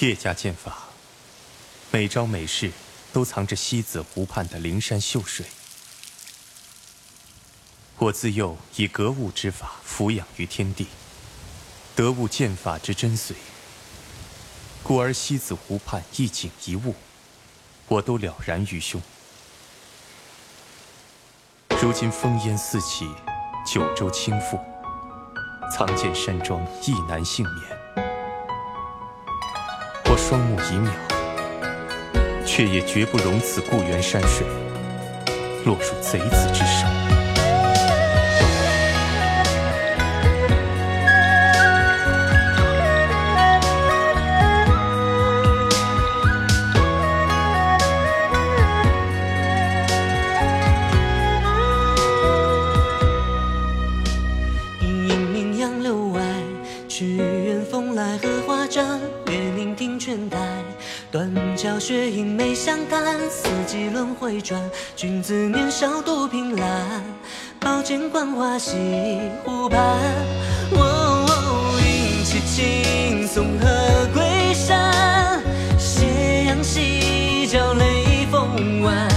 叶家剑法，每招每式都藏着西子湖畔的灵山秀水。我自幼以格物之法俯仰于天地，得悟剑法之真髓，故而西子湖畔一景一物，我都了然于胸。如今烽烟四起，九州倾覆，藏剑山庄亦难幸免。双目已渺，却也绝不容此故园山水落入贼子之手。隐隐名杨柳外，曲院风来荷花展。月明听泉台，断桥雪影梅相看。四季轮回转，君子年少独凭栏。宝剑观花溪湖畔。哦，云起青松和归山，斜阳西照雷锋湾。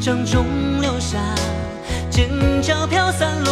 掌中流沙，剑鞘飘散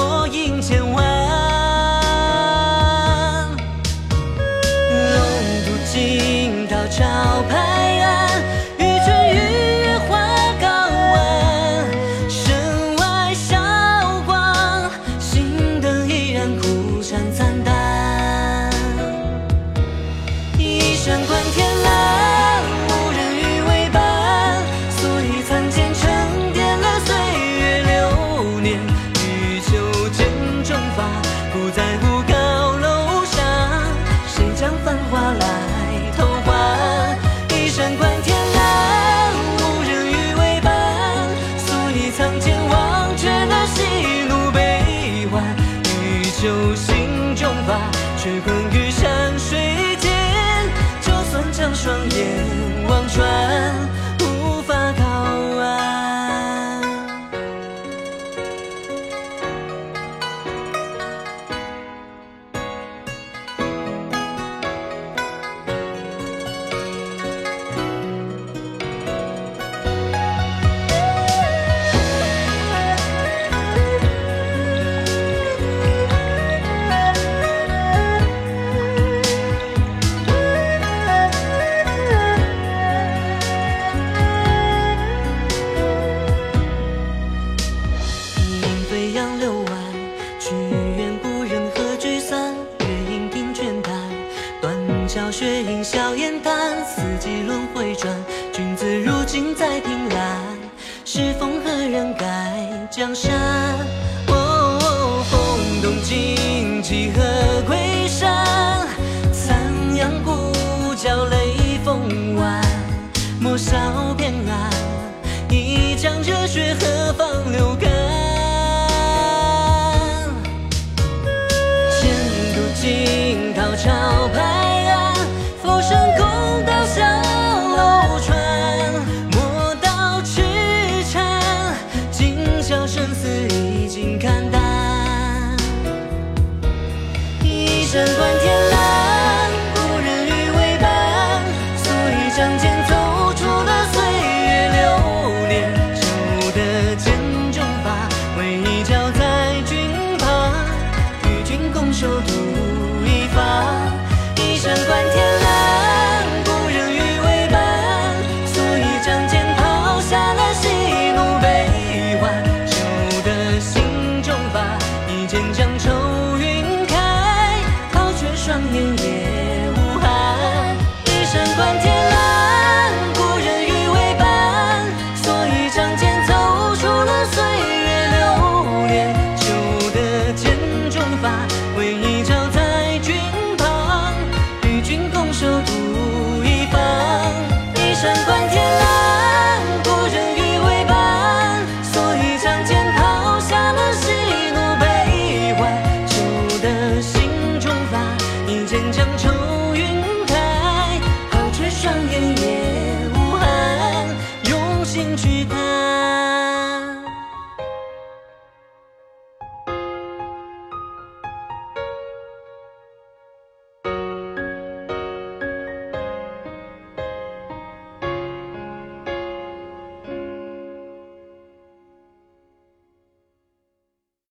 如今再凭栏。是风何人改江山？牵挂